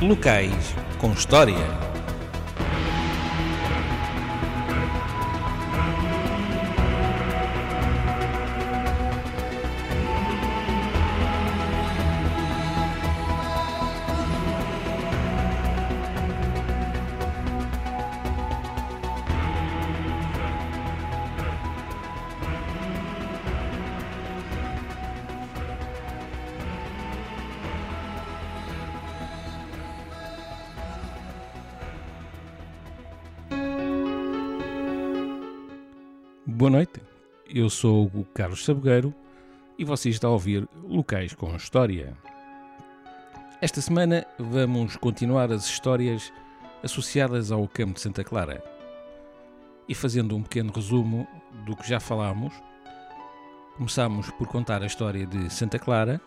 Locais com História. Boa noite, eu sou o Carlos Sabogueiro e você está a ouvir Locais com História. Esta semana vamos continuar as histórias associadas ao Campo de Santa Clara. E fazendo um pequeno resumo do que já falámos, começámos por contar a história de Santa Clara,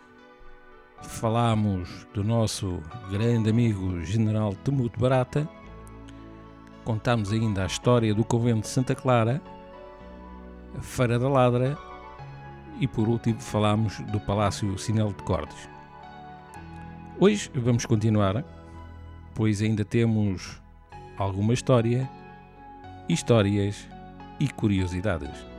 falámos do nosso grande amigo General Temuto Barata, contámos ainda a história do Convento de Santa Clara Feira da Ladra e por último falámos do Palácio Sinel de Cordes. Hoje vamos continuar, pois ainda temos alguma história, histórias e curiosidades.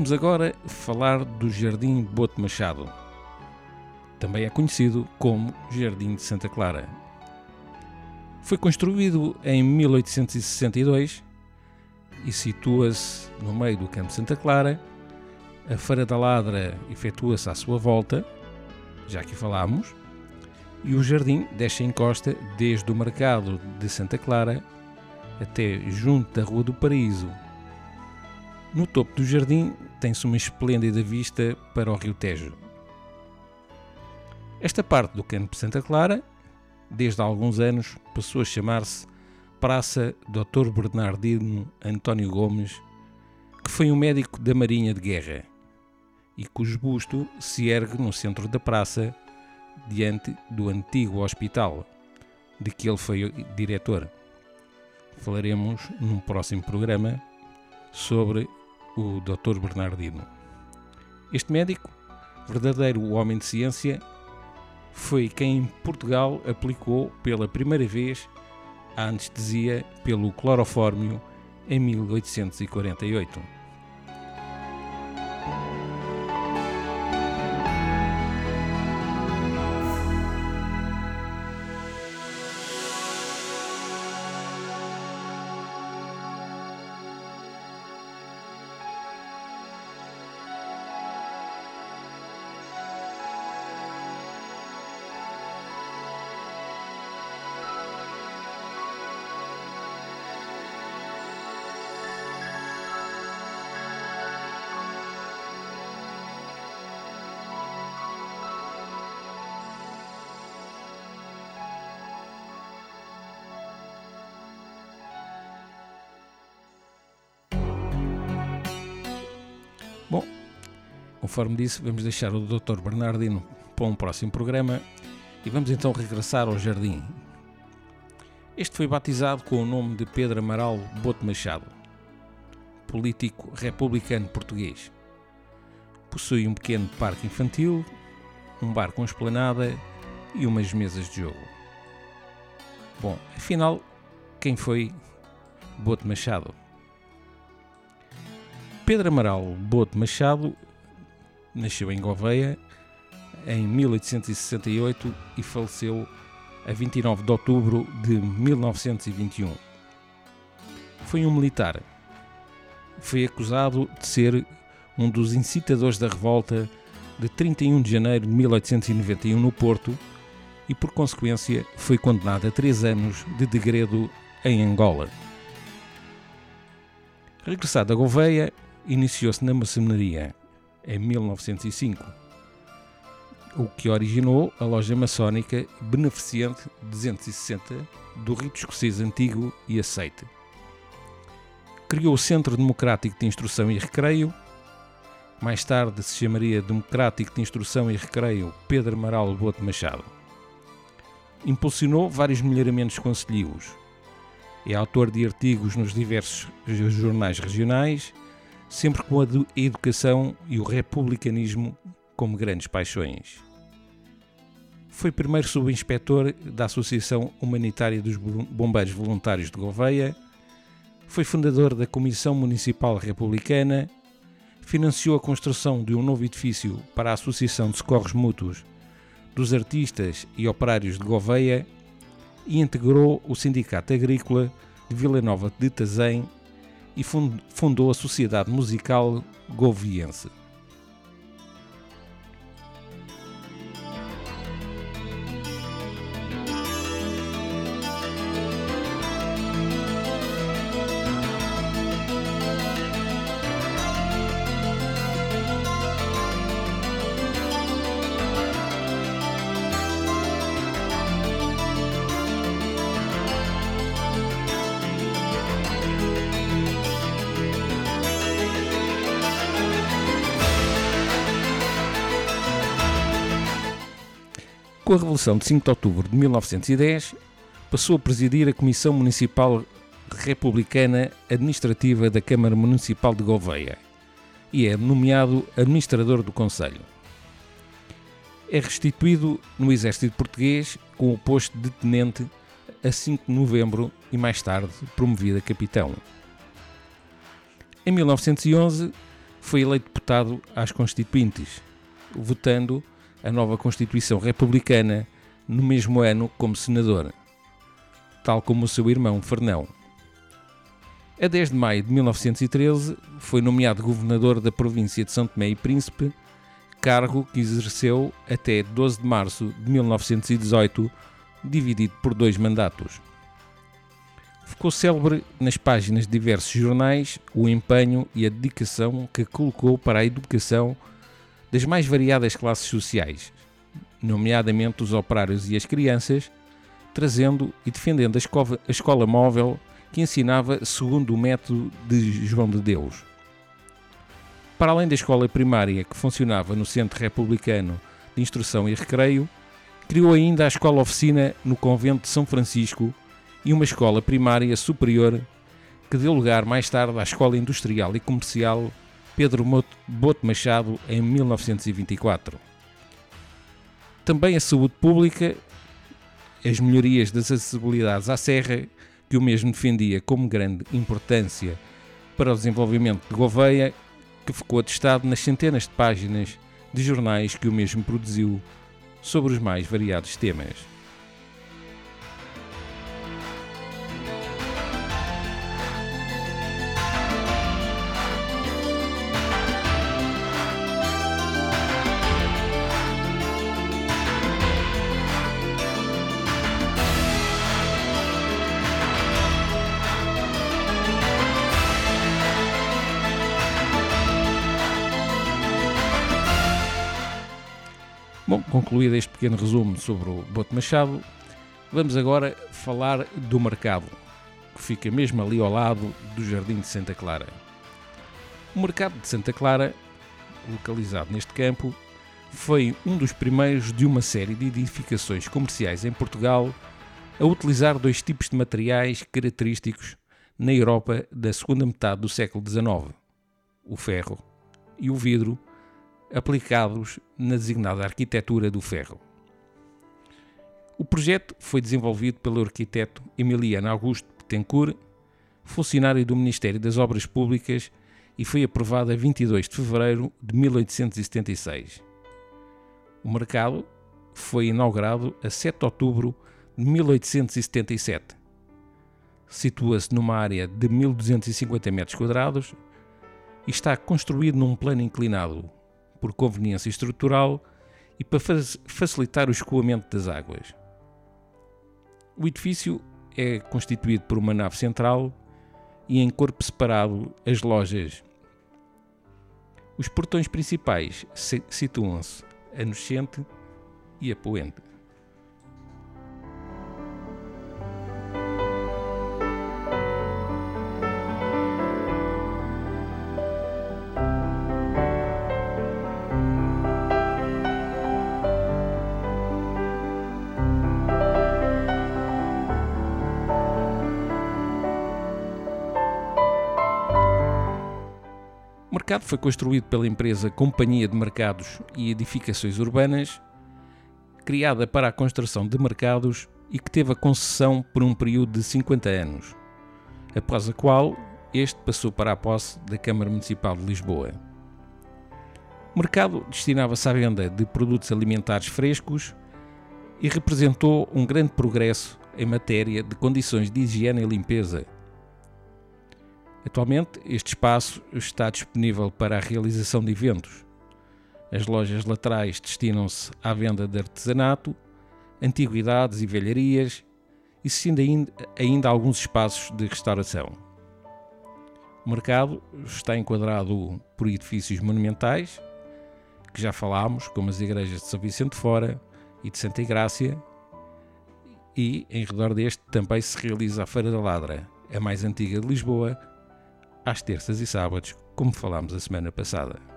Vamos agora falar do Jardim Bote Machado. Também é conhecido como Jardim de Santa Clara. Foi construído em 1862 e situa-se no meio do Campo de Santa Clara. A Feira da Ladra efetua-se à sua volta, já que falámos, e o jardim deixa em costa desde o mercado de Santa Clara até junto da Rua do Paraíso, no topo do jardim tem-se uma esplêndida vista para o Rio Tejo. Esta parte do Campo Santa Clara, desde há alguns anos, passou a chamar-se Praça Dr. Bernardino António Gomes, que foi um médico da Marinha de Guerra e cujo busto se ergue no centro da praça, diante do antigo hospital, de que ele foi diretor. Falaremos num próximo programa sobre o Dr. Bernardino. Este médico, verdadeiro homem de ciência, foi quem em Portugal aplicou pela primeira vez a anestesia pelo clorofórmio em 1848. Bom, conforme disse, vamos deixar o Dr. Bernardino para um próximo programa e vamos então regressar ao jardim. Este foi batizado com o nome de Pedro Amaral Bote Machado, político republicano português. Possui um pequeno parque infantil, um bar com esplanada e umas mesas de jogo. Bom, afinal, quem foi Bote Machado? Pedro Amaral Bote Machado nasceu em Gouveia em 1868 e faleceu a 29 de outubro de 1921. Foi um militar. Foi acusado de ser um dos incitadores da revolta de 31 de janeiro de 1891 no Porto e, por consequência, foi condenado a três anos de degredo em Angola. Regressado a Gouveia, iniciou-se na maçonaria em 1905, o que originou a loja maçónica Beneficente 260 do rito escocês antigo e aceite. Criou o Centro Democrático de Instrução e Recreio, mais tarde se chamaria Democrático de Instrução e Recreio Pedro Amaral Boto Machado. Impulsionou vários melhoramentos conselhivos. É autor de artigos nos diversos jornais regionais, sempre com a educação e o republicanismo como grandes paixões. Foi primeiro subinspetor da Associação Humanitária dos Bombeiros Voluntários de Gouveia, foi fundador da Comissão Municipal Republicana financiou a construção de um novo edifício para a Associação de Socorros Mútuos dos Artistas e Operários de Gouveia e integrou o Sindicato Agrícola de Vila Nova de Tazém e fundou a Sociedade Musical Goviense. Com a Revolução de 5 de Outubro de 1910, passou a presidir a Comissão Municipal Republicana Administrativa da Câmara Municipal de Gouveia e é nomeado administrador do Conselho. É restituído no Exército Português com o posto de tenente a 5 de novembro e mais tarde promovido a capitão. Em 1911 foi eleito deputado às Constituintes, votando a nova Constituição Republicana no mesmo ano como senador, tal como o seu irmão Fernão. A 10 de maio de 1913 foi nomeado governador da província de São Tomé e Príncipe, cargo que exerceu até 12 de março de 1918, dividido por dois mandatos. Ficou célebre nas páginas de diversos jornais o empenho e a dedicação que colocou para a educação das mais variadas classes sociais, nomeadamente os operários e as crianças, trazendo e defendendo a escola, a escola móvel que ensinava segundo o método de João de Deus. Para além da escola primária que funcionava no Centro Republicano de Instrução e Recreio, criou ainda a escola oficina no Convento de São Francisco e uma escola primária superior que deu lugar mais tarde à Escola Industrial e Comercial Pedro Boto Machado em 1924. Também a saúde pública, as melhorias das acessibilidades à serra, que o mesmo defendia como grande importância para o desenvolvimento de Gouveia, que ficou atestado nas centenas de páginas de jornais que o mesmo produziu sobre os mais variados temas. Concluído este pequeno resumo sobre o Boto Machado, vamos agora falar do mercado, que fica mesmo ali ao lado do Jardim de Santa Clara. O mercado de Santa Clara, localizado neste campo, foi um dos primeiros de uma série de edificações comerciais em Portugal a utilizar dois tipos de materiais característicos na Europa da segunda metade do século XIX: o ferro e o vidro aplicados na designada arquitetura do ferro. O projeto foi desenvolvido pelo arquiteto Emiliano Augusto Betancourt, funcionário do Ministério das Obras Públicas, e foi aprovado a 22 de fevereiro de 1876. O mercado foi inaugurado a 7 de outubro de 1877. Situa-se numa área de 1250 metros quadrados e está construído num plano inclinado por conveniência estrutural e para facilitar o escoamento das águas. O edifício é constituído por uma nave central e em corpo separado as lojas. Os portões principais situam-se a nascente e a poente. Mercado foi construído pela empresa Companhia de Mercados e Edificações Urbanas, criada para a construção de mercados e que teve a concessão por um período de 50 anos, após a qual este passou para a posse da Câmara Municipal de Lisboa. O mercado destinava-se à venda de produtos alimentares frescos e representou um grande progresso em matéria de condições de higiene e limpeza. Atualmente, este espaço está disponível para a realização de eventos. As lojas laterais destinam-se à venda de artesanato, antiguidades e velharias, existindo ainda, ainda alguns espaços de restauração. O mercado está enquadrado por edifícios monumentais, que já falámos, como as igrejas de São Vicente Fora e de Santa Igrácia, e em redor deste também se realiza a Feira da Ladra, a mais antiga de Lisboa, às terças e sábados, como falámos a semana passada.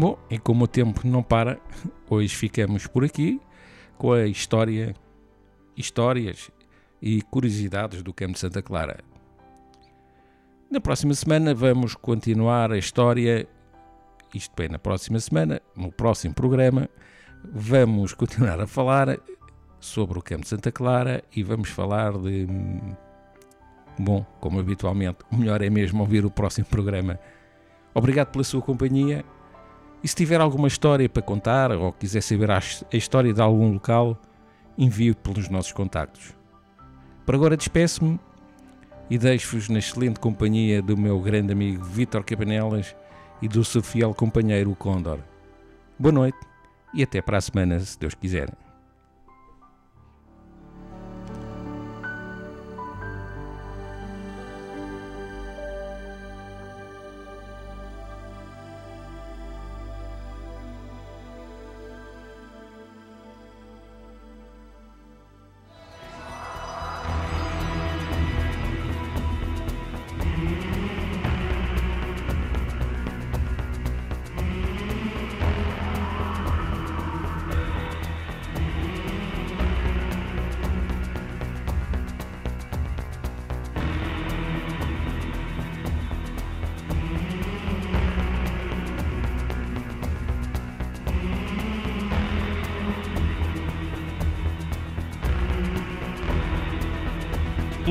Bom, e como o tempo não para, hoje ficamos por aqui com a história, histórias e curiosidades do Campo de Santa Clara. Na próxima semana vamos continuar a história, isto bem, na próxima semana, no próximo programa, vamos continuar a falar sobre o Campo de Santa Clara e vamos falar de. Bom, como habitualmente, o melhor é mesmo ouvir o próximo programa. Obrigado pela sua companhia e se tiver alguma história para contar ou quiser saber a história de algum local, envie pelos nossos contactos. Por agora despeço-me e deixo-vos na excelente companhia do meu grande amigo Vítor Cabanelas e do seu fiel companheiro Condor. Boa noite e até para a semana, se Deus quiser.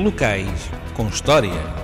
Locais com história.